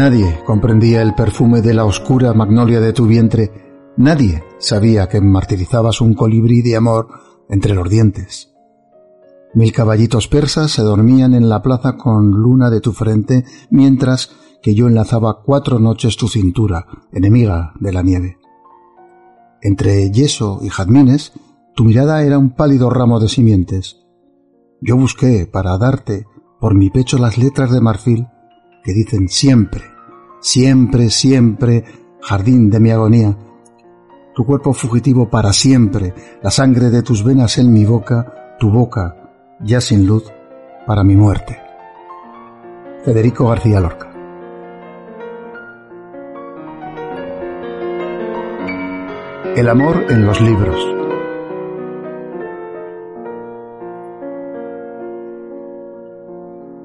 Nadie comprendía el perfume de la oscura magnolia de tu vientre. Nadie sabía que martirizabas un colibrí de amor entre los dientes. Mil caballitos persas se dormían en la plaza con luna de tu frente, mientras que yo enlazaba cuatro noches tu cintura, enemiga de la nieve. Entre yeso y jazmines, tu mirada era un pálido ramo de simientes. Yo busqué para darte por mi pecho las letras de marfil que dicen siempre, siempre, siempre, jardín de mi agonía, tu cuerpo fugitivo para siempre, la sangre de tus venas en mi boca, tu boca, ya sin luz, para mi muerte. Federico García Lorca. El amor en los libros.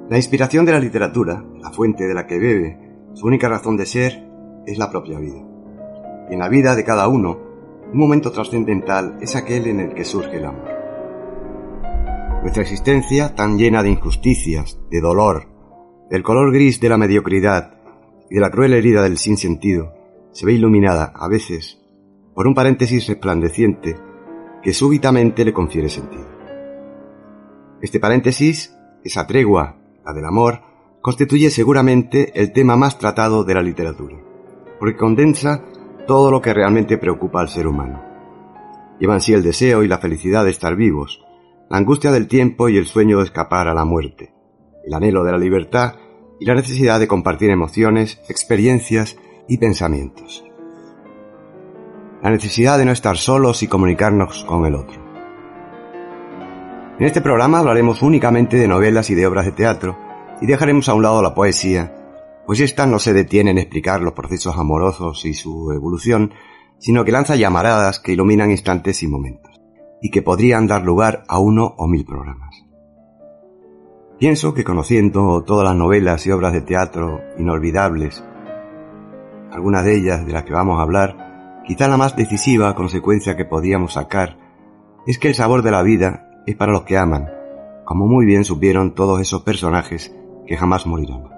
La inspiración de la literatura, la fuente de la que bebe, su única razón de ser, es la propia vida. Y en la vida de cada uno, un momento trascendental es aquel en el que surge el amor. Nuestra existencia, tan llena de injusticias, de dolor, del color gris de la mediocridad y de la cruel herida del sinsentido, se ve iluminada, a veces, por un paréntesis resplandeciente que súbitamente le confiere sentido. Este paréntesis, esa tregua la del amor, constituye seguramente el tema más tratado de la literatura, porque condensa todo lo que realmente preocupa al ser humano. Llevan sí el deseo y la felicidad de estar vivos, la angustia del tiempo y el sueño de escapar a la muerte, el anhelo de la libertad y la necesidad de compartir emociones, experiencias y pensamientos. La necesidad de no estar solos y comunicarnos con el otro. En este programa hablaremos únicamente de novelas y de obras de teatro y dejaremos a un lado la poesía, pues ésta no se detiene en explicar los procesos amorosos y su evolución, sino que lanza llamaradas que iluminan instantes y momentos, y que podrían dar lugar a uno o mil programas. Pienso que conociendo todas las novelas y obras de teatro inolvidables, algunas de ellas de las que vamos a hablar, quizá la más decisiva consecuencia que podíamos sacar es que el sabor de la vida es para los que aman, como muy bien supieron todos esos personajes que jamás morirán.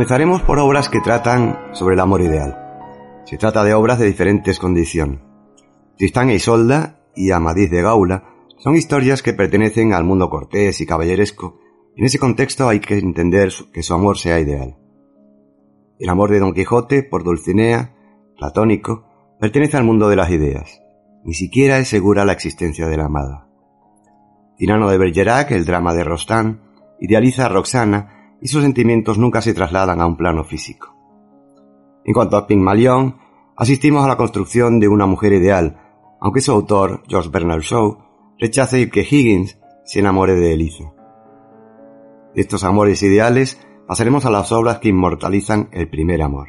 Comenzaremos por obras que tratan sobre el amor ideal. Se trata de obras de diferentes condiciones. Tristán e Isolda y Amadís de Gaula son historias que pertenecen al mundo cortés y caballeresco. En ese contexto hay que entender que su amor sea ideal. El amor de Don Quijote por Dulcinea, platónico, pertenece al mundo de las ideas. Ni siquiera es segura la existencia de la amada. Tirano de Bergerac, el drama de Rostand, idealiza a Roxana y sus sentimientos nunca se trasladan a un plano físico. En cuanto a Pygmalion, asistimos a la construcción de una mujer ideal, aunque su autor, George Bernard Shaw, rechace que Higgins se enamore de Elisa. De estos amores ideales pasaremos a las obras que inmortalizan el primer amor.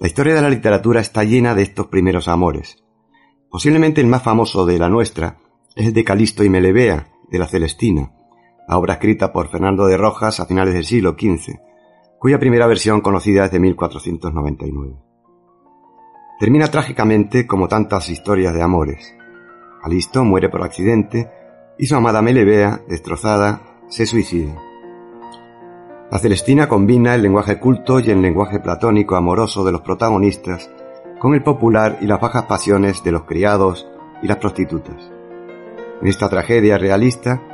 La historia de la literatura está llena de estos primeros amores. Posiblemente el más famoso de la nuestra es el de Calisto y Melebea, de la Celestina, obra escrita por Fernando de Rojas a finales del siglo XV, cuya primera versión conocida es de 1499. Termina trágicamente como tantas historias de amores. Calisto muere por accidente y su amada Melebea, destrozada, se suicida. La Celestina combina el lenguaje culto y el lenguaje platónico amoroso de los protagonistas con el popular y las bajas pasiones de los criados y las prostitutas. En esta tragedia realista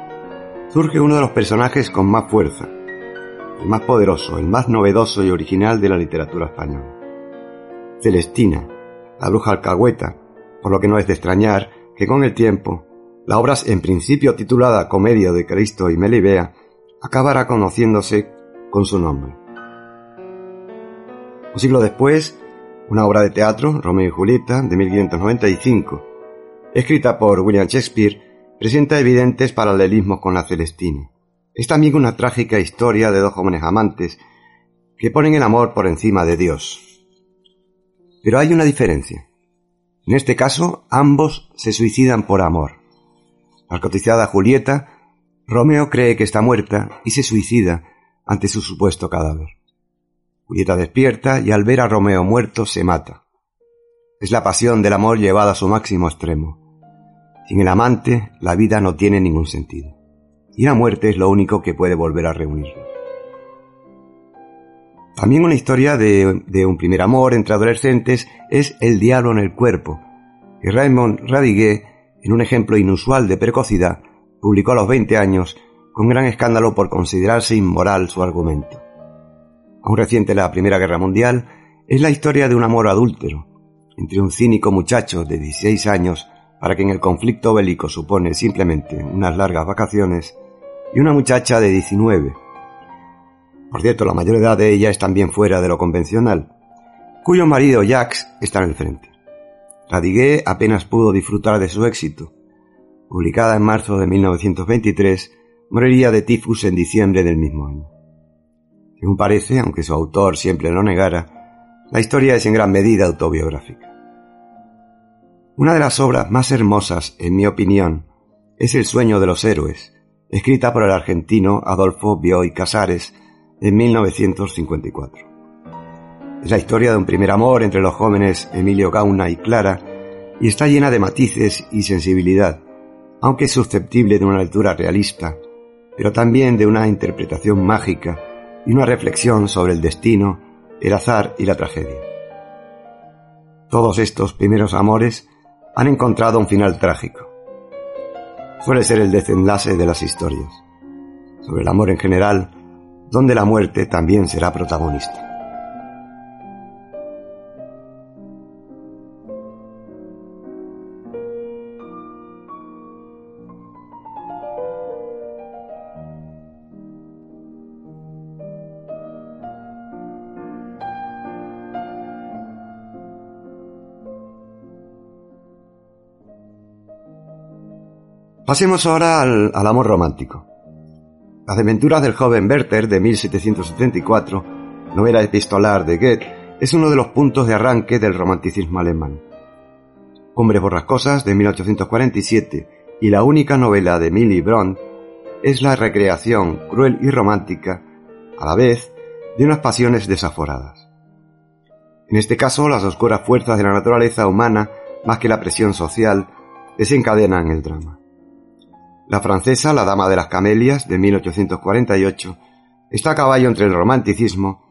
surge uno de los personajes con más fuerza, el más poderoso, el más novedoso y original de la literatura española. Celestina, la bruja alcahueta, por lo que no es de extrañar que con el tiempo, la obra en principio titulada Comedia de Cristo y Melibea acabará conociéndose con su nombre. Un siglo después, una obra de teatro, Romeo y Julieta, de 1595, escrita por William Shakespeare, presenta evidentes paralelismos con la Celestina. Es también una trágica historia de dos jóvenes amantes que ponen el amor por encima de Dios. Pero hay una diferencia. En este caso, ambos se suicidan por amor. Al cotizada Julieta, Romeo cree que está muerta y se suicida ante su supuesto cadáver. Julieta despierta y al ver a Romeo muerto se mata. Es la pasión del amor llevada a su máximo extremo. Sin el amante, la vida no tiene ningún sentido. Y la muerte es lo único que puede volver a reunirlo. También una historia de, de, un primer amor entre adolescentes es El diablo en el cuerpo, que Raymond Radiguet, en un ejemplo inusual de precocidad, publicó a los 20 años con gran escándalo por considerarse inmoral su argumento. Aún reciente la Primera Guerra Mundial, es la historia de un amor adúltero entre un cínico muchacho de 16 años para quien el conflicto bélico supone simplemente unas largas vacaciones y una muchacha de 19. Por cierto, la mayor edad de ella es también fuera de lo convencional, cuyo marido Jacques está en el frente. Radiguet apenas pudo disfrutar de su éxito. Publicada en marzo de 1923, moriría de tifus en diciembre del mismo año. Según parece, aunque su autor siempre lo negara, la historia es en gran medida autobiográfica. Una de las obras más hermosas, en mi opinión, es El sueño de los héroes, escrita por el argentino Adolfo Bioy Casares en 1954. Es la historia de un primer amor entre los jóvenes Emilio Gauna y Clara y está llena de matices y sensibilidad, aunque susceptible de una lectura realista, pero también de una interpretación mágica y una reflexión sobre el destino, el azar y la tragedia. Todos estos primeros amores han encontrado un final trágico. Suele ser el desenlace de las historias. Sobre el amor en general, donde la muerte también será protagonista. Pasemos ahora al, amor romántico. Las aventuras del joven Werther de 1774, novela epistolar de Goethe, es uno de los puntos de arranque del romanticismo alemán. Hombres borrascosas de 1847 y la única novela de Milly Brandt es la recreación cruel y romántica, a la vez, de unas pasiones desaforadas. En este caso, las oscuras fuerzas de la naturaleza humana, más que la presión social, desencadenan el drama. La francesa La Dama de las Camelias, de 1848, está a caballo entre el romanticismo,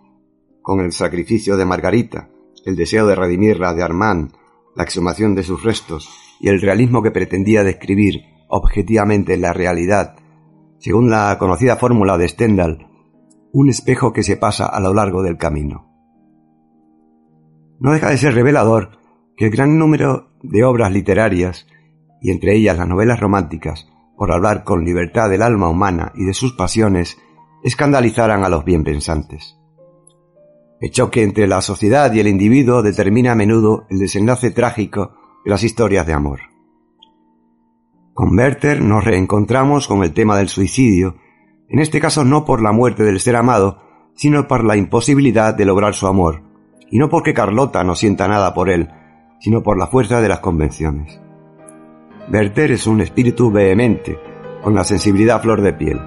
con el sacrificio de Margarita, el deseo de redimirla de Armand, la exhumación de sus restos y el realismo que pretendía describir objetivamente la realidad, según la conocida fórmula de Stendhal, un espejo que se pasa a lo largo del camino. No deja de ser revelador que el gran número de obras literarias, y entre ellas las novelas románticas, por hablar con libertad del alma humana y de sus pasiones, escandalizaran a los bienpensantes. El choque entre la sociedad y el individuo determina a menudo el desenlace trágico de las historias de amor. Con Werther nos reencontramos con el tema del suicidio, en este caso no por la muerte del ser amado, sino por la imposibilidad de lograr su amor, y no porque Carlota no sienta nada por él, sino por la fuerza de las convenciones. Werther es un espíritu vehemente, con la sensibilidad flor de piel.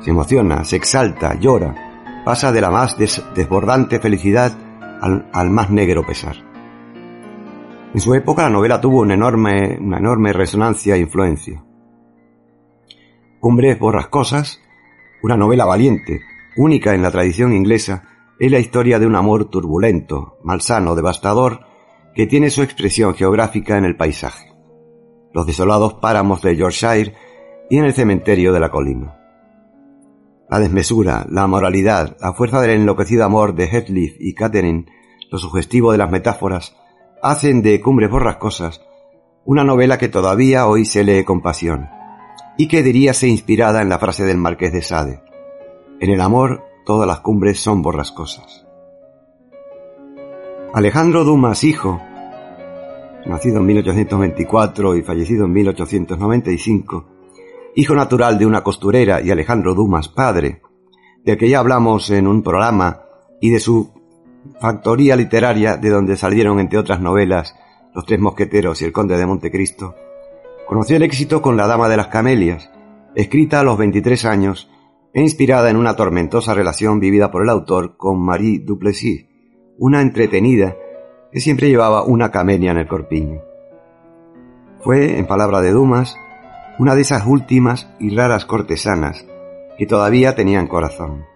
Se emociona, se exalta, llora, pasa de la más desbordante felicidad al, al, más negro pesar. En su época la novela tuvo una enorme, una enorme resonancia e influencia. Cumbres borrascosas, una novela valiente, única en la tradición inglesa, es la historia de un amor turbulento, malsano, devastador, que tiene su expresión geográfica en el paisaje. Los desolados páramos de Yorkshire y en el cementerio de la colina. La desmesura, la moralidad, la fuerza del enloquecido amor de Heathcliff y Catherine, lo sugestivo de las metáforas, hacen de Cumbres Borrascosas una novela que todavía hoy se lee con pasión, y que diríase inspirada en la frase del Marqués de Sade. En el amor todas las cumbres son borrascosas. Alejandro Dumas, hijo, nacido en 1824 y fallecido en 1895, hijo natural de una costurera y Alejandro Dumas, padre, del que ya hablamos en un programa, y de su factoría literaria de donde salieron, entre otras novelas, Los Tres Mosqueteros y El Conde de Montecristo, conoció el éxito con La Dama de las Camelias, escrita a los 23 años e inspirada en una tormentosa relación vivida por el autor con Marie Duplessis, una entretenida que siempre llevaba una camelia en el corpiño. Fue, en palabra de Dumas, una de esas últimas y raras cortesanas que todavía tenían corazón.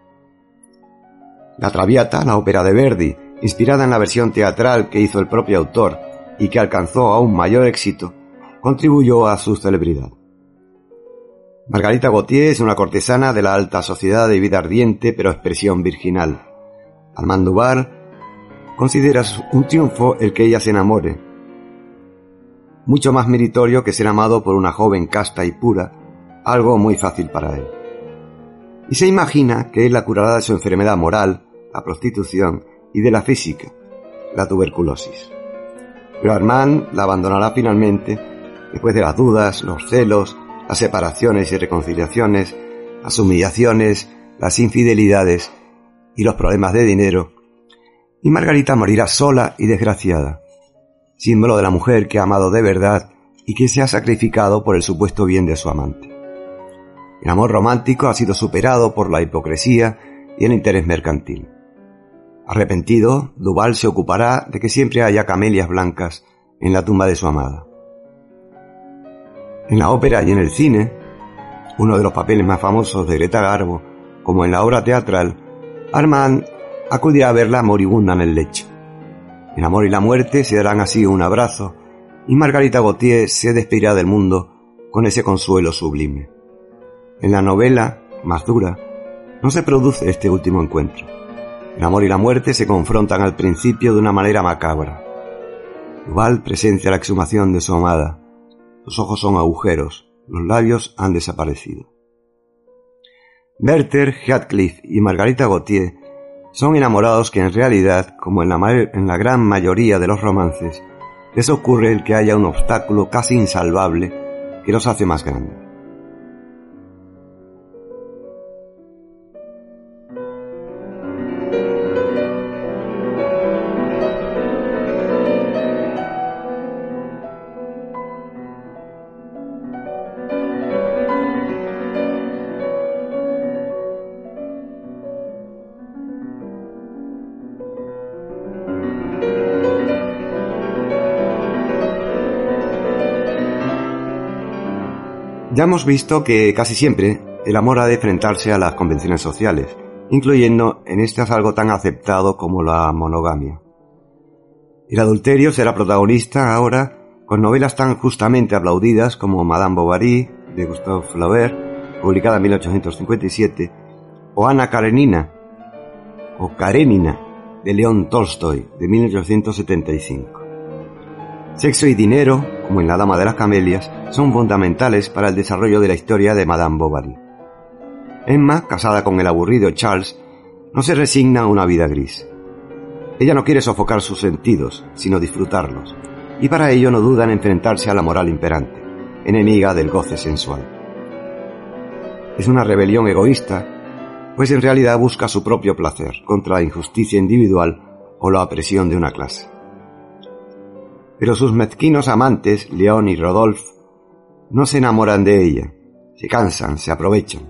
La Traviata, la ópera de Verdi, inspirada en la versión teatral que hizo el propio autor y que alcanzó aún mayor éxito, contribuyó a su celebridad. Margarita Gautier es una cortesana de la alta sociedad de vida ardiente pero expresión virginal. Armand considera un triunfo el que ella se enamore, mucho más meritorio que ser amado por una joven casta y pura, algo muy fácil para él. Y se imagina que él la curará de su enfermedad moral, la prostitución y de la física, la tuberculosis. Pero Armand la abandonará finalmente después de las dudas, los celos, las separaciones y reconciliaciones, las humillaciones, las infidelidades y los problemas de dinero, y Margarita morirá sola y desgraciada, símbolo de la mujer que ha amado de verdad y que se ha sacrificado por el supuesto bien de su amante. El amor romántico ha sido superado por la hipocresía y el interés mercantil. Arrepentido, Duval se ocupará de que siempre haya camelias blancas en la tumba de su amada. En la ópera y en el cine, uno de los papeles más famosos de Greta Garbo, como en la obra teatral, Armand acudirá a verla moribunda en el lecho. El amor y la muerte se darán así un abrazo, y Margarita Gautier se despedirá del mundo con ese consuelo sublime. En la novela, más dura, no se produce este último encuentro. El amor y la muerte se confrontan al principio de una manera macabra. Duval presencia la exhumación de su amada. Los ojos son agujeros, los labios han desaparecido. Werther, Heathcliff y Margarita Gautier son enamorados que en realidad, como en la, en la gran mayoría de los romances, les ocurre el que haya un obstáculo casi insalvable que los hace más grandes. Ya hemos visto que casi siempre el amor ha de enfrentarse a las convenciones sociales, incluyendo en estas algo tan aceptado como la monogamia. El adulterio será protagonista ahora con novelas tan justamente aplaudidas como Madame Bovary de Gustave Flaubert, publicada en 1857, o Ana Karenina o Karenina de León Tolstoy de 1875. Sexo y dinero, como en La Dama de las Camelias, son fundamentales para el desarrollo de la historia de Madame Bovary. Emma, casada con el aburrido Charles, no se resigna a una vida gris. Ella no quiere sofocar sus sentidos, sino disfrutarlos, y para ello no duda en enfrentarse a la moral imperante, enemiga del goce sensual. Es una rebelión egoísta, pues en realidad busca su propio placer contra la injusticia individual o la opresión de una clase. Pero sus mezquinos amantes, León y Rodolphe, no se enamoran de ella, se cansan, se aprovechan.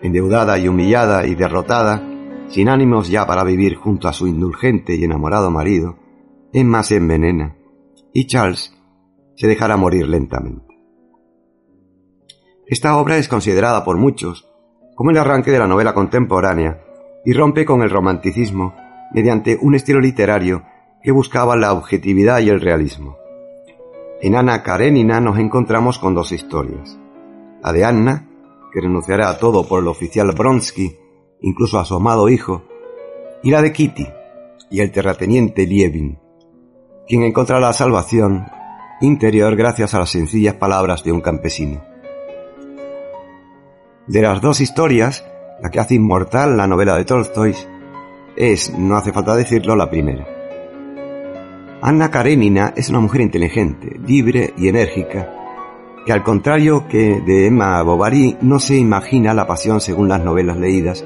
Endeudada y humillada y derrotada, sin ánimos ya para vivir junto a su indulgente y enamorado marido, Emma se envenena y Charles se dejará morir lentamente. Esta obra es considerada por muchos como el arranque de la novela contemporánea y rompe con el romanticismo mediante un estilo literario que buscaba la objetividad y el realismo. En Ana Karenina nos encontramos con dos historias. La de Anna, que renunciará a todo por el oficial Bronsky, incluso a su amado hijo, y la de Kitty y el terrateniente Lievin, quien encontrará la salvación interior gracias a las sencillas palabras de un campesino. De las dos historias, la que hace inmortal la novela de Tolstoy es, no hace falta decirlo, la primera. Anna Karenina es una mujer inteligente, libre y enérgica, que al contrario que de Emma Bovary no se imagina la pasión según las novelas leídas,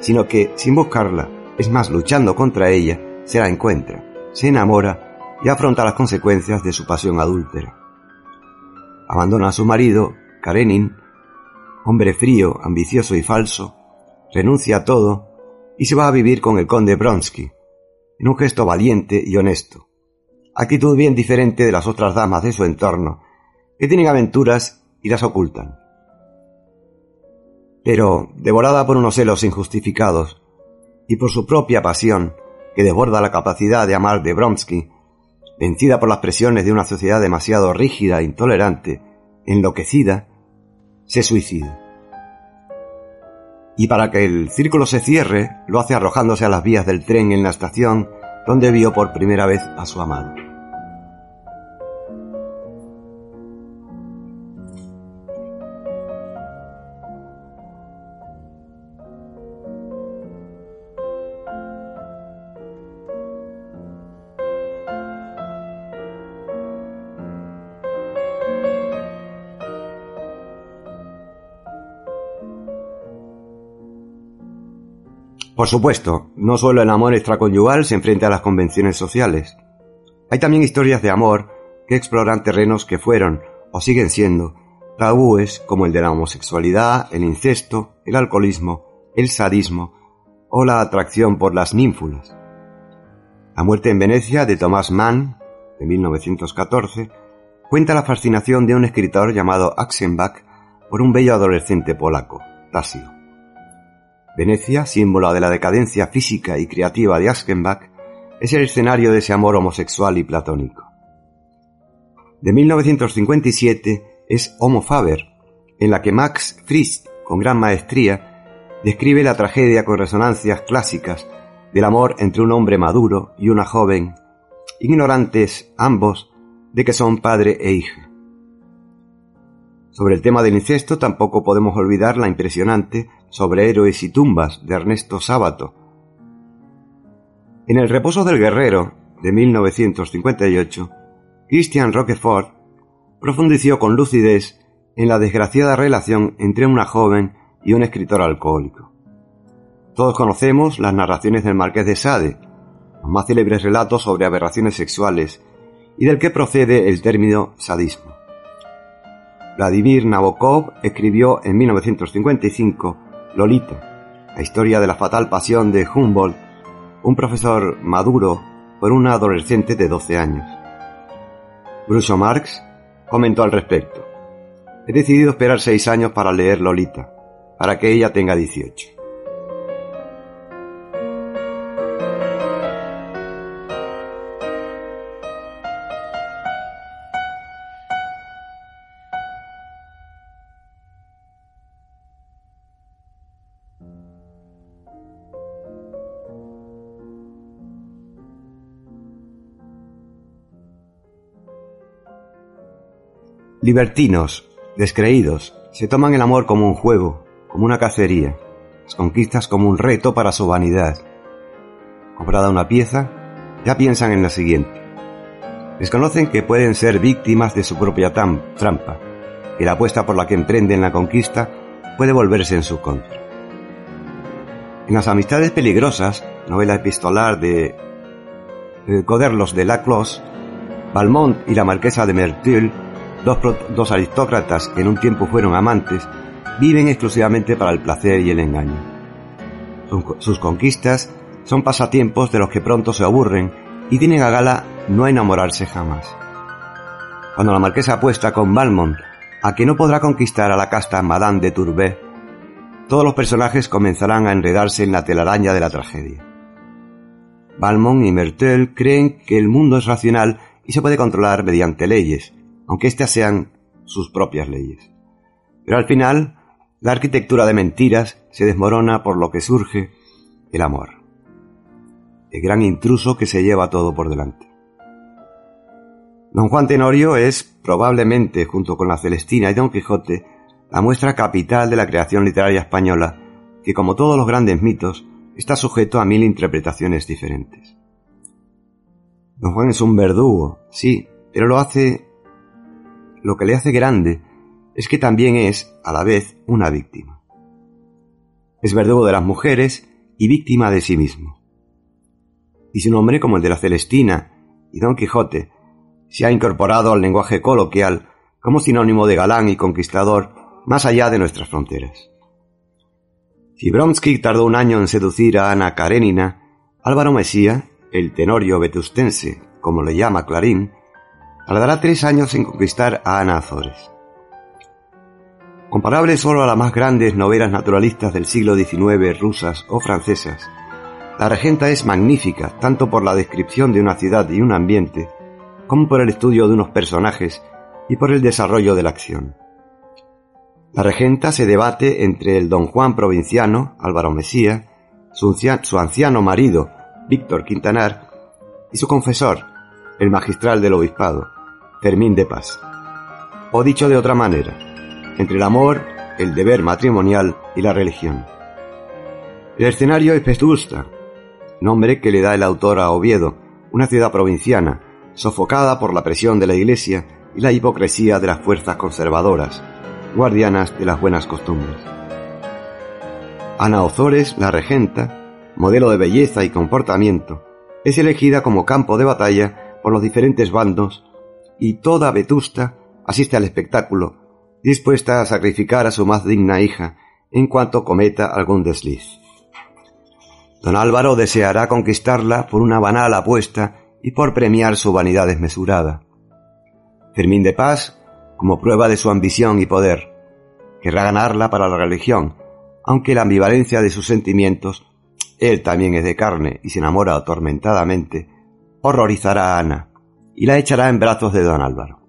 sino que, sin buscarla, es más luchando contra ella, se la encuentra, se enamora y afronta las consecuencias de su pasión adúltera. Abandona a su marido, Karenin, hombre frío, ambicioso y falso, renuncia a todo y se va a vivir con el conde Bronsky, en un gesto valiente y honesto, actitud bien diferente de las otras damas de su entorno, que tienen aventuras y las ocultan. Pero, devorada por unos celos injustificados y por su propia pasión, que desborda la capacidad de amar de Bronsky, vencida por las presiones de una sociedad demasiado rígida e intolerante, enloquecida, se suicida. Y para que el círculo se cierre, lo hace arrojándose a las vías del tren en la estación donde vio por primera vez a su amado. Por supuesto, no solo el amor extraconyugal se enfrenta a las convenciones sociales. Hay también historias de amor que exploran terrenos que fueron, o siguen siendo, tabúes como el de la homosexualidad, el incesto, el alcoholismo, el sadismo o la atracción por las ninfulas. La muerte en Venecia de Thomas Mann, de 1914, cuenta la fascinación de un escritor llamado Axenbach por un bello adolescente polaco, Tasio. Venecia, símbolo de la decadencia física y creativa de Aschenbach, es el escenario de ese amor homosexual y platónico. De 1957 es Homo Faber, en la que Max Frisch, con gran maestría, describe la tragedia con resonancias clásicas del amor entre un hombre maduro y una joven, ignorantes ambos de que son padre e hija. Sobre el tema del incesto tampoco podemos olvidar la impresionante Sobre héroes y tumbas de Ernesto Sábato. En El reposo del guerrero de 1958, Christian Roquefort profundizó con lucidez en la desgraciada relación entre una joven y un escritor alcohólico. Todos conocemos las narraciones del Marqués de Sade, los más célebres relatos sobre aberraciones sexuales y del que procede el término sadismo. Vladimir Nabokov escribió en 1955 Lolita, la historia de la fatal pasión de Humboldt, un profesor maduro por una adolescente de 12 años. Groucho Marx comentó al respecto. He decidido esperar seis años para leer Lolita, para que ella tenga 18. Libertinos, descreídos, se toman el amor como un juego, como una cacería, las conquistas como un reto para su vanidad. Comprada una pieza, ya piensan en la siguiente. Desconocen que pueden ser víctimas de su propia trampa, y la apuesta por la que emprenden la conquista puede volverse en su contra. En Las Amistades Peligrosas, novela epistolar de, de Coderlos de Laclos, Valmont y la marquesa de Merteuil dos, aristócratas que en un tiempo fueron amantes, viven exclusivamente para el placer y el engaño. Sus conquistas son pasatiempos de los que pronto se aburren y tienen a gala no enamorarse jamás. Cuando la marquesa apuesta con Valmont a que no podrá conquistar a la casta Madame de Tourbet, todos los personajes comenzarán a enredarse en la telaraña de la tragedia. Valmont y Mertel creen que el mundo es racional y se puede controlar mediante leyes, aunque éstas sean sus propias leyes. Pero al final, la arquitectura de mentiras se desmorona por lo que surge el amor. El gran intruso que se lleva todo por delante. Don Juan Tenorio es probablemente, junto con la Celestina y Don Quijote, la muestra capital de la creación literaria española, que como todos los grandes mitos, está sujeto a mil interpretaciones diferentes. Don Juan es un verdugo, sí, pero lo hace... Lo que le hace grande es que también es, a la vez, una víctima. Es verdugo de las mujeres y víctima de sí mismo. Y su nombre, como el de la Celestina y Don Quijote, se ha incorporado al lenguaje coloquial como sinónimo de galán y conquistador más allá de nuestras fronteras. Si Bromsky tardó un año en seducir a Ana Karenina, Álvaro Mesía, el tenorio vetustense, como le llama Clarín, tardará tres años en conquistar a Ana Azores. Comparable solo a las más grandes novelas naturalistas del siglo XIX rusas o francesas, la regenta es magnífica tanto por la descripción de una ciudad y un ambiente, como por el estudio de unos personajes y por el desarrollo de la acción. La regenta se debate entre el don Juan provinciano, Álvaro Mesía, su, anciano marido, Víctor Quintanar, y su confesor, el magistral del obispado, Fermín de Paz. O dicho de otra manera, entre el amor, el deber matrimonial y la religión. El escenario es Vetusta, nombre que le da el autor a Oviedo, una ciudad provinciana, sofocada por la presión de la Iglesia y la hipocresía de las fuerzas conservadoras, guardianas de las buenas costumbres. Ana Ozores, la regenta, modelo de belleza y comportamiento, es elegida como campo de batalla por los diferentes bandos y toda Vetusta asiste al espectáculo, dispuesta a sacrificar a su más digna hija en cuanto cometa algún desliz. Don Álvaro deseará conquistarla por una banal apuesta y por premiar su vanidad desmesurada. Fermín de Paz como prueba de su ambición y poder. Querrá ganarla para la religión, aunque la ambivalencia de sus sentimientos, él también es de carne y se enamora atormentadamente, horrorizará a Ana y la echará en brazos de don Álvaro.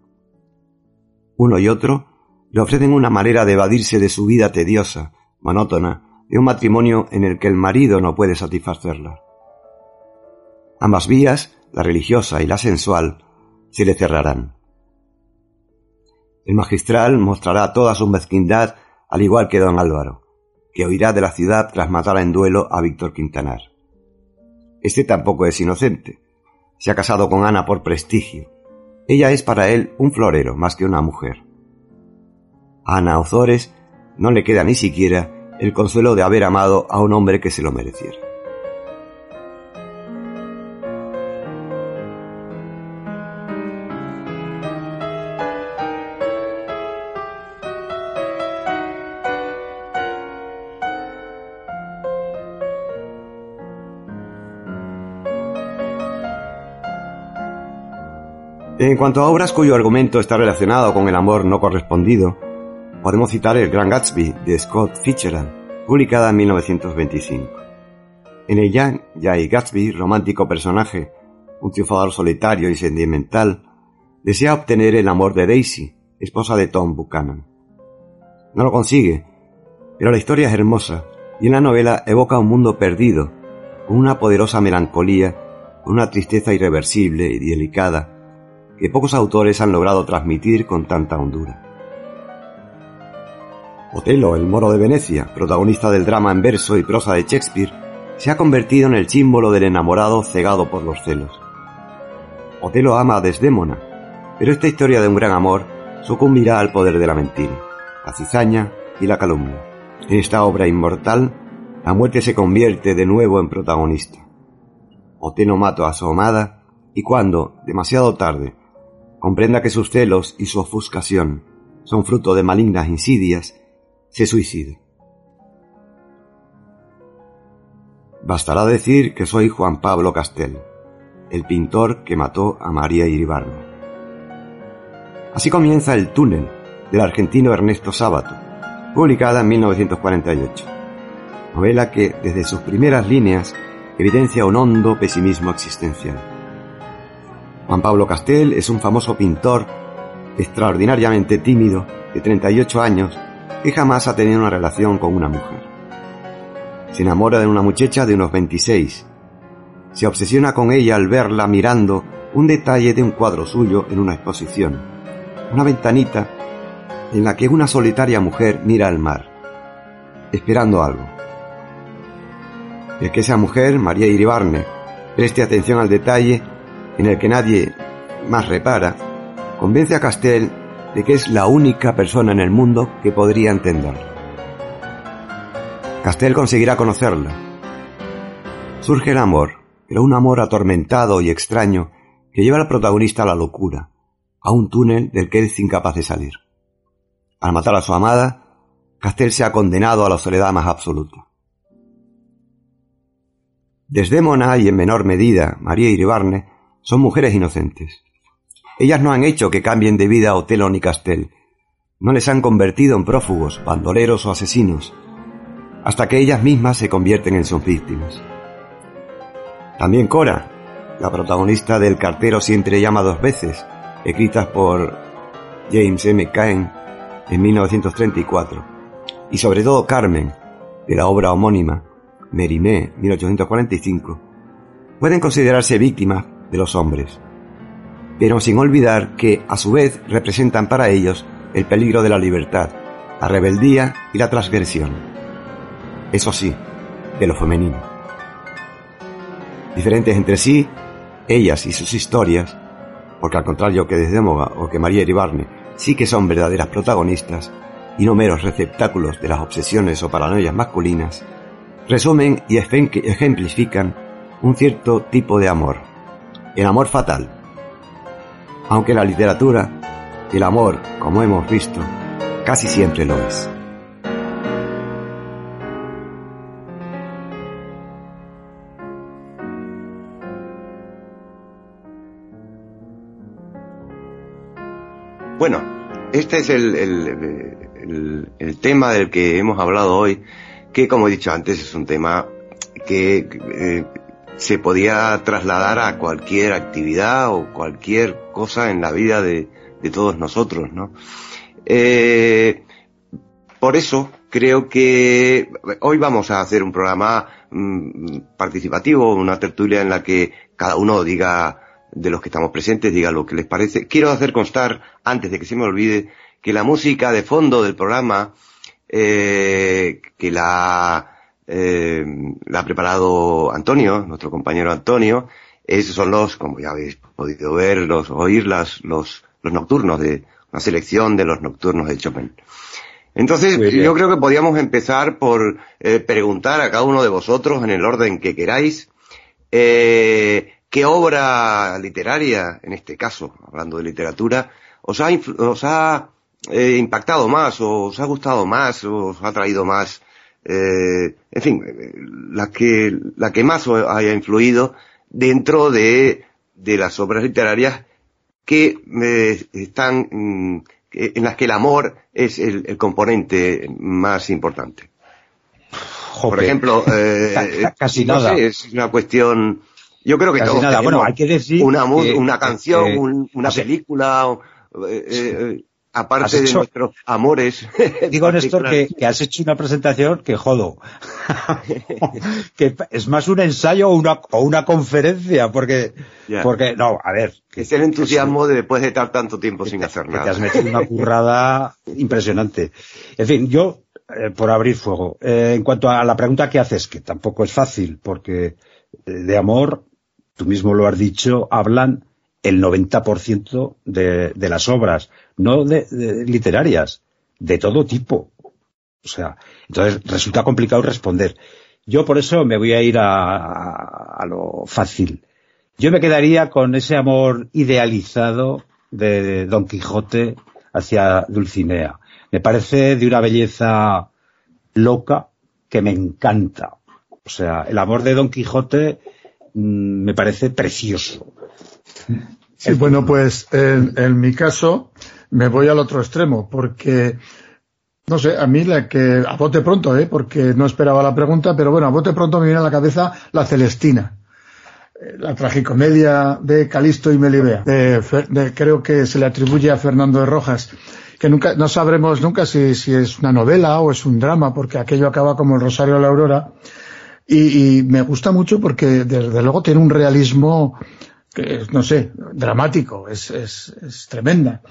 Uno y otro le ofrecen una manera de evadirse de su vida tediosa, monótona, de un matrimonio en el que el marido no puede satisfacerla. Ambas vías, la religiosa y la sensual, se le cerrarán. El magistral mostrará toda su mezquindad al igual que don Álvaro, que huirá de la ciudad tras matar en duelo a Víctor Quintanar. Este tampoco es inocente. Se ha casado con Ana por prestigio. Ella es para él un florero más que una mujer. A Ana Ozores no le queda ni siquiera el consuelo de haber amado a un hombre que se lo mereciera. En cuanto a obras cuyo argumento está relacionado con el amor no correspondido, podemos citar El Gran Gatsby de Scott Fitzgerald, publicada en 1925. En ella, Jay Gatsby, romántico personaje, un triunfador solitario y sentimental, desea obtener el amor de Daisy, esposa de Tom Buchanan. No lo consigue, pero la historia es hermosa y en la novela evoca un mundo perdido, con una poderosa melancolía, con una tristeza irreversible y delicada, que pocos autores han logrado transmitir con tanta hondura. Otelo, el moro de Venecia, protagonista del drama en verso y prosa de Shakespeare, se ha convertido en el símbolo del enamorado cegado por los celos. Otelo ama a Desdémona, pero esta historia de un gran amor sucumbirá al poder de la mentira, la cizaña y la calumnia. En esta obra inmortal, la muerte se convierte de nuevo en protagonista. Otelo mata a su amada y cuando, demasiado tarde, comprenda que sus celos y su ofuscación son fruto de malignas insidias, se suicida. Bastará decir que soy Juan Pablo Castel, el pintor que mató a María Iribarne. Así comienza El túnel del argentino Ernesto Sábato, publicada en 1948. Novela que, desde sus primeras líneas, evidencia un hondo pesimismo existencial. Juan Pablo Castel es un famoso pintor extraordinariamente tímido de 38 años que jamás ha tenido una relación con una mujer. Se enamora de una muchacha de unos 26. Se obsesiona con ella al verla mirando un detalle de un cuadro suyo en una exposición. Una ventanita en la que una solitaria mujer mira al mar, esperando algo. Es que esa mujer, María Iribarne, preste atención al detalle en el que nadie más repara, convence a Castel de que es la única persona en el mundo que podría entenderlo. Castel conseguirá conocerla. Surge el amor, pero un amor atormentado y extraño que lleva al protagonista a la locura, a un túnel del que es incapaz de salir. Al matar a su amada, Castel se ha condenado a la soledad más absoluta. Desdémona y en menor medida María Iribarne son mujeres inocentes. Ellas no han hecho que cambien de vida Otelo ni Castel. No les han convertido en prófugos, bandoleros o asesinos, hasta que ellas mismas se convierten en sus víctimas. También Cora, la protagonista del Cartero siempre llama dos veces, escritas por James M. Cain en 1934, y sobre todo Carmen, de la obra homónima, Mérimée, 1845, pueden considerarse víctimas de los hombres, pero sin olvidar que a su vez representan para ellos el peligro de la libertad, la rebeldía y la transgresión. Eso sí, de lo femenino. Diferentes entre sí, ellas y sus historias, porque al contrario que Desdémoga o que María Iribarne sí que son verdaderas protagonistas y no meros receptáculos de las obsesiones o paranoias masculinas, resumen y ejemplifican un cierto tipo de amor, el amor fatal. Aunque la literatura, el amor, como hemos visto, casi siempre lo es. Bueno, este es el, tema del que hemos hablado hoy, que como he dicho antes es un tema que eh, se podía trasladar a cualquier actividad o cualquier cosa en la vida de, todos nosotros, ¿no? Eh, por eso creo que hoy vamos a hacer un programa mm, participativo, una tertulia en la que cada uno diga de los que estamos presentes diga lo que les parece. Quiero hacer constar, antes de que se me olvide, que la música de fondo del programa, eh, que la, eh, la ha preparado Antonio, nuestro compañero Antonio, esos son los, como ya habéis podido ver, los, oír los, los nocturnos de, una selección de los nocturnos de Chopin. Entonces, yo creo que podíamos empezar por eh, preguntar a cada uno de vosotros, en el orden que queráis, eh, ¿Qué obra literaria, en este caso, hablando de literatura, os ha, os ha eh, impactado más, o os ha gustado más, o os ha traído más, eh, en fin, la que, la que más haya influido dentro de, de las obras literarias que eh, están, mm, en las que el amor es el, componente más importante. Por ejemplo, casi nada. es una cuestión yo creo que Casi nada. Bueno, hay que decir una, una canción, una película, eh, eh, aparte de nuestros amores. Digo, Néstor, que, has hecho una presentación que jodo. que es más un ensayo o una, o una conferencia, porque, porque, no, a ver. es el entusiasmo de después de estar tanto tiempo sin hacer nada. te has metido una currada impresionante. En fin, yo, eh, por abrir fuego, en cuanto a la pregunta que haces, que tampoco es fácil, porque de amor tú mismo lo has dicho, hablan el 90% de, de las obras, no de, literarias, de todo tipo. O sea, entonces resulta complicado responder. Yo por eso me voy a ir a, a, lo fácil. Yo me quedaría con ese amor idealizado de Don Quijote hacia Dulcinea. Me parece de una belleza loca que me encanta. O sea, el amor de Don Quijote mm, me parece precioso. Sí, bueno, pues en, en mi caso me voy al otro extremo, porque no sé, a mí la que, a bote pronto, ¿eh? porque no esperaba la pregunta, pero bueno, a bote pronto me viene a la cabeza la Celestina. Eh, La tragicomedia de Calisto y Melibea. De de- creo que se le atribuye a Fernando de Rojas. Que nunca, no sabremos nunca si, si es una novela o es un drama, porque aquello acaba como el Rosario de la Aurora. Y, me gusta mucho porque desde luego tiene un realismo que no sé, dramático, es, es, es tremenda.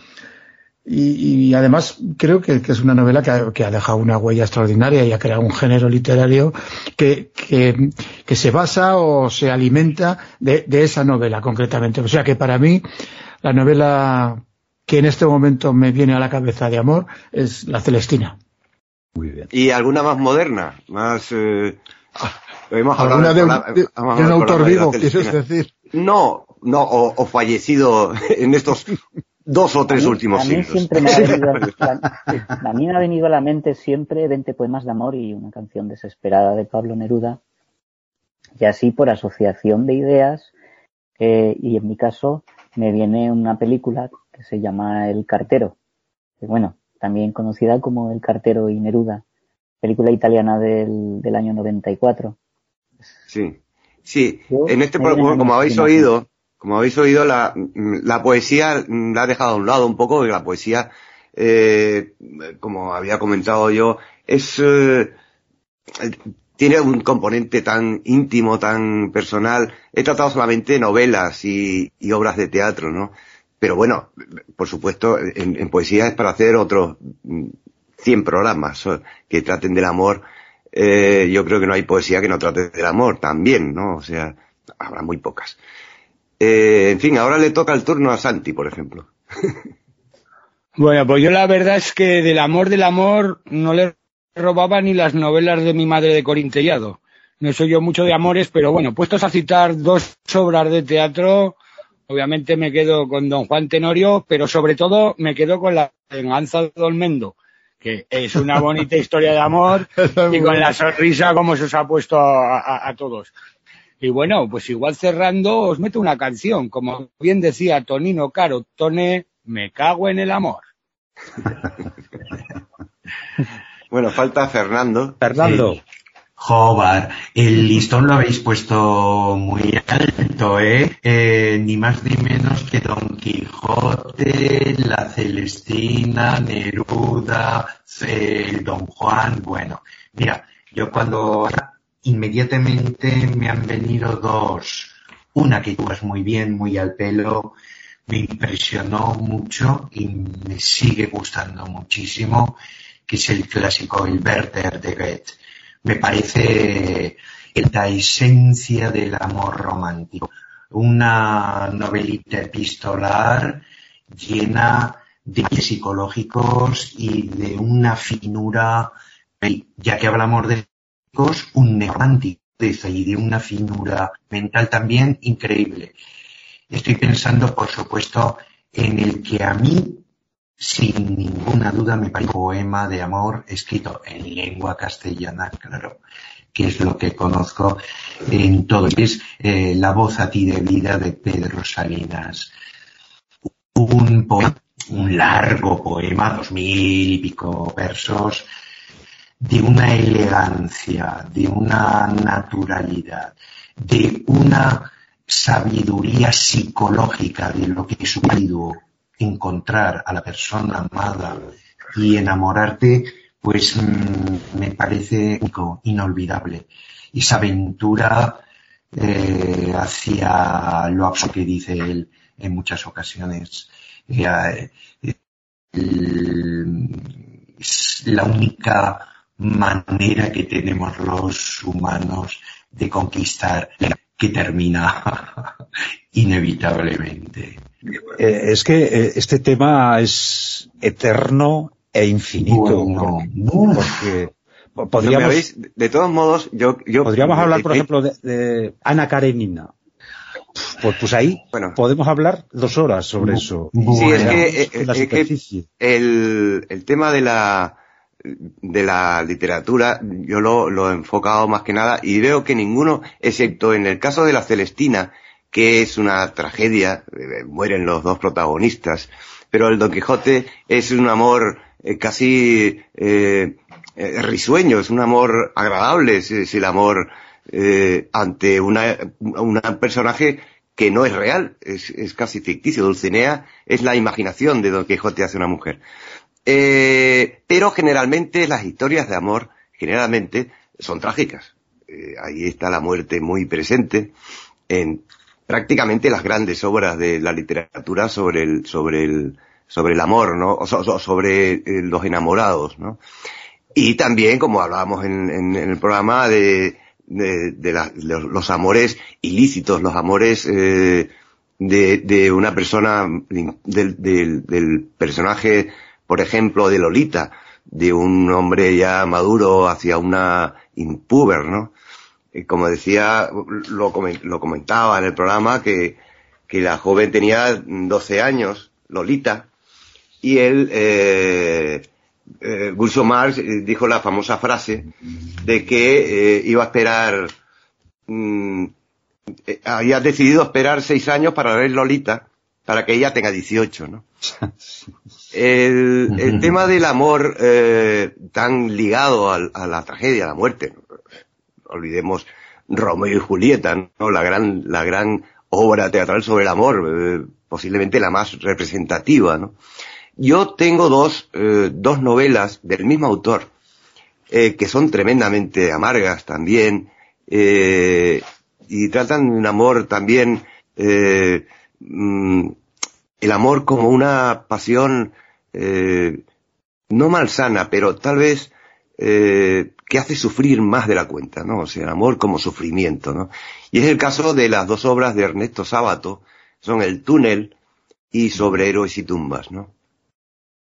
Y, y además creo que, que es una novela que ha, que ha dejado una huella extraordinaria y ha creado un género literario que, que, que se basa o se alimenta de, de esa novela concretamente. O sea que para mí la novela que en este momento me viene a la cabeza de amor es La Celestina. Muy bien. ¿Y alguna más moderna? Más... Eh, hemos hablado Alguna de un, la- de- hemos de un hablado autor vivo, quieres decir. No, no, o, o fallecido en estos dos o tres a mí, últimos a mí siglos. siempre me ha venido, a, a mí me ha venido a la mente siempre 20 poemas de amor y una canción desesperada de Pablo Neruda. Y así por asociación de ideas, eh, y en mi caso me viene una película que se llama El cartero. que, bueno, también conocida como El cartero y Neruda. Película italiana del, del año 94. Sí, sí. Yo- En este como habéis oído, como habéis oído, la, poesía la ha dejado a un lado un poco, porque la poesía, eh, como había comentado yo, es eh, tiene un componente tan íntimo, tan personal. He tratado solamente novelas y, y obras de teatro, ¿no? Pero bueno, por supuesto, en, poesía es para hacer otros mm, 100 programas que traten del amor. Eh, yo creo que no hay poesía que no trate del amor también, ¿no? O sea, habrá muy pocas. Eh, en fin, ahora le toca el turno a Santi, por ejemplo. Bueno, pues yo la verdad es que del amor del amor no le robaba ni las novelas de mi madre de Corintellado. No soy yo mucho de amores, pero bueno, puestos a citar dos obras de teatro, obviamente me quedo con Don Juan Tenorio, pero sobre todo me quedo con la venganza de Dolmendo, que es una bonita historia de amor y con la sonrisa como se os ha puesto a, a- a todos. Y bueno, pues igual cerrando os meto una canción, como bien decía Tonino Caro, Tone, me cago en el amor. Bueno, falta Fernando. Fernando. Jobar, el listón lo habéis puesto muy alto, ¿eh? Eh, Ni más ni menos que Don Quijote, la Celestina, Neruda, el Don Juan. Bueno, mira, yo cuando inmediatamente me han venido dos. Una que tú muy bien, muy al pelo, me impresionó mucho y me sigue gustando muchísimo, que es el clásico El Werther de Goethe me parece la esencia del amor romántico. Una novelita epistolar llena de psicológicos y de una finura, ya que hablamos de psicólogos, un romántico y de una finura mental también increíble. Estoy pensando, por supuesto, en el que a mí sin ninguna duda me parece un poema de amor escrito en lengua castellana, claro, que es lo que conozco en todo. Es eh, La voz a ti de vida de Pedro Salinas. Un poema, un largo poema, dos mil y pico versos, de una elegancia, de una naturalidad, de una sabiduría psicológica de lo que es un encontrar a la persona amada y enamorarte, pues mm, me parece único, inolvidable. Esa aventura eh, hacia lo absurdo que dice él en muchas ocasiones. Eh, eh, es la única manera que tenemos los humanos de conquistar que termina inevitablemente. Eh, es que eh, este tema es eterno e infinito. Bueno, porque No me podríamos, habéis- de todos modos, yo, yo podríamos hablar, por ejemplo, de, de Ana Karenina. Pues, pues ahí podemos hablar dos horas sobre eso. Sí, es que, eh, es que el, el tema de la de la literatura yo lo, lo he enfocado más que nada y veo que ninguno, excepto en el caso de la Celestina, que es una tragedia, eh, mueren los dos protagonistas, pero el Don Quijote es un amor eh, casi eh, eh, risueño, es un amor agradable, es, el amor eh, ante una, un personaje que no es real, es, es, casi ficticio. Dulcinea es la imaginación de Don Quijote hacia una mujer. Eh, pero generalmente las historias de amor, generalmente, son trágicas. Eh, ahí está la muerte muy presente en prácticamente las grandes obras de la literatura sobre el, sobre el, sobre el amor, ¿no? O, so, sobre eh, los enamorados, ¿no? Y también, como hablábamos en, en, en el programa, de, los amores ilícitos, los amores eh, de, una persona, del, personaje, por ejemplo, de Lolita, de un hombre ya maduro hacia una impuber, ¿no? como decía, lo, comentaba en el programa, que, que la joven tenía 12 años, Lolita, y él, eh, eh, Gulso Marx dijo la famosa frase de que eh, iba a esperar, mmm, había decidido esperar seis años para ver Lolita, para que ella tenga 18, ¿no? El, el tema del amor eh, tan ligado a, a, la tragedia, a la muerte, olvidemos Romeo y Julieta, ¿no? La gran, la gran obra teatral sobre el amor, eh, posiblemente la más representativa, ¿no? Yo tengo dos, eh, dos novelas del mismo autor, que son tremendamente amargas también, y tratan de un amor también, mm, el amor como una pasión, no malsana, pero tal vez eh, que hace sufrir más de la cuenta, ¿no? O sea, el amor como sufrimiento, ¿no? Y es el caso de las dos obras de Ernesto Sábato, son El túnel y Sobre héroes y tumbas, ¿no?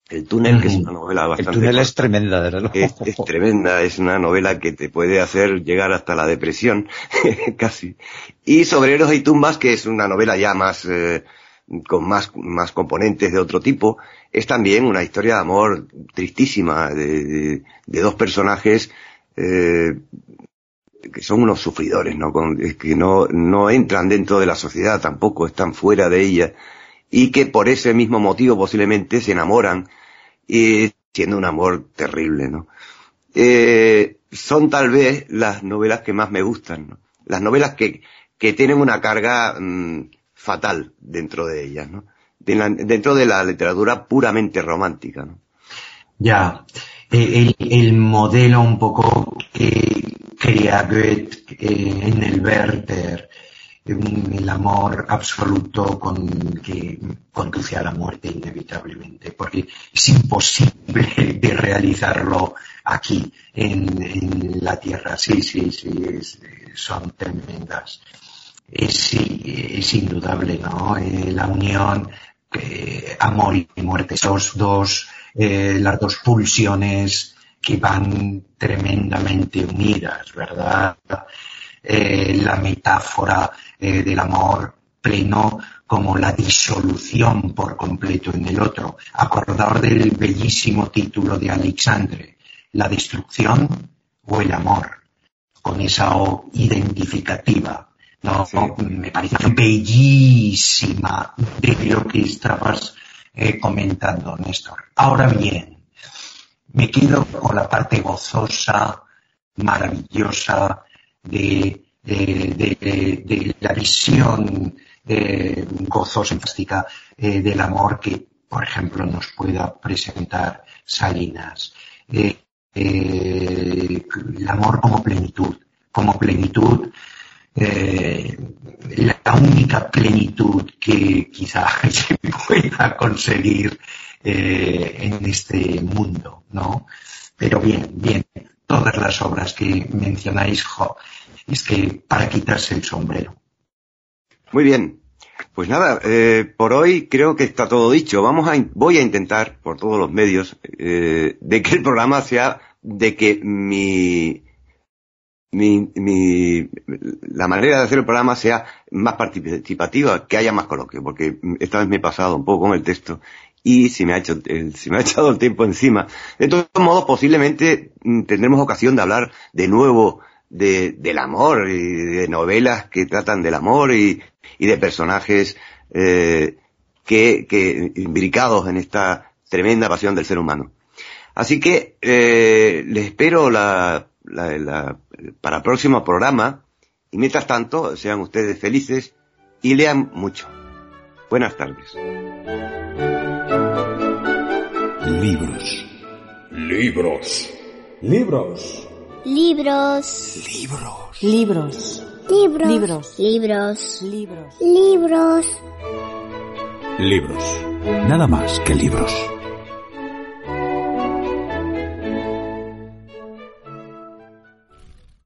El túnel, que es una novela bastante... El túnel corta, es tremenda, de verdad. Es, es, tremenda, es una novela que te puede hacer llegar hasta la depresión, casi. Y Sobre héroes y tumbas, que es una novela ya más... Eh, con más, más componentes de otro tipo, es también una historia de amor tristísima de, de, de dos personajes eh, que son unos sufridores, ¿no? Con, que no, no entran dentro de la sociedad tampoco, están fuera de ella y que por ese mismo motivo posiblemente se enamoran y siendo un amor terrible, ¿no? Eh, son tal vez las novelas que más me gustan, ¿no? Las novelas que, que tienen una carga mmm, fatal dentro de ellas, ¿no? Dentro de la literatura puramente romántica, ¿no? Ya, el, el modelo un poco que crea Goethe eh, en el Werther, el amor absoluto con, que conduce a la muerte inevitablemente, porque es imposible de realizarlo aquí en, la Tierra. Sí, sí, sí, son tremendas es, indudable, ¿no? Eh, la unión, amor y muerte, esos dos, eh, las dos pulsiones que van tremendamente unidas, ¿verdad? Eh, la metáfora del amor pleno como la disolución por completo en el otro. Acordar del bellísimo título de Alexandre, La destrucción o el amor, con esa O identificativa no, sí. me parece bellísima de lo que estabas eh, comentando, Néstor. Ahora bien, me quedo con la parte gozosa, maravillosa de, de, de, de la visión eh, gozosa y fantástica eh, del amor que, por ejemplo, nos pueda presentar Salinas. El amor como plenitud, como plenitud eh, la única plenitud que quizá se pueda conseguir eh, en este mundo, ¿no? Pero bien, bien, todas las obras que mencionáis, es que para quitarse el sombrero. Muy bien. Pues nada, eh, por hoy creo que está todo dicho. Vamos a, voy a intentar, por todos los medios, de que el programa sea, de que mi, mi, mi, la manera de hacer el programa sea más participativa, que haya más coloquio, porque esta vez me he pasado un poco con el texto y se me ha hecho, el, se me ha echado el tiempo encima. De todos modos, posiblemente mm, tendremos ocasión de hablar de nuevo de, del amor y de novelas que tratan del amor y, y de personajes eh, que, que imbricados en esta tremenda pasión del ser humano. Así que eh, les espero la, la, la, para el próximo programa y mientras tanto sean ustedes felices y lean mucho. Buenas tardes. Libros. Libros. Libros. Libros. Libros. Libros. Libros. Libros. Libros. Libros. Libros. Libros. Nada más que libros.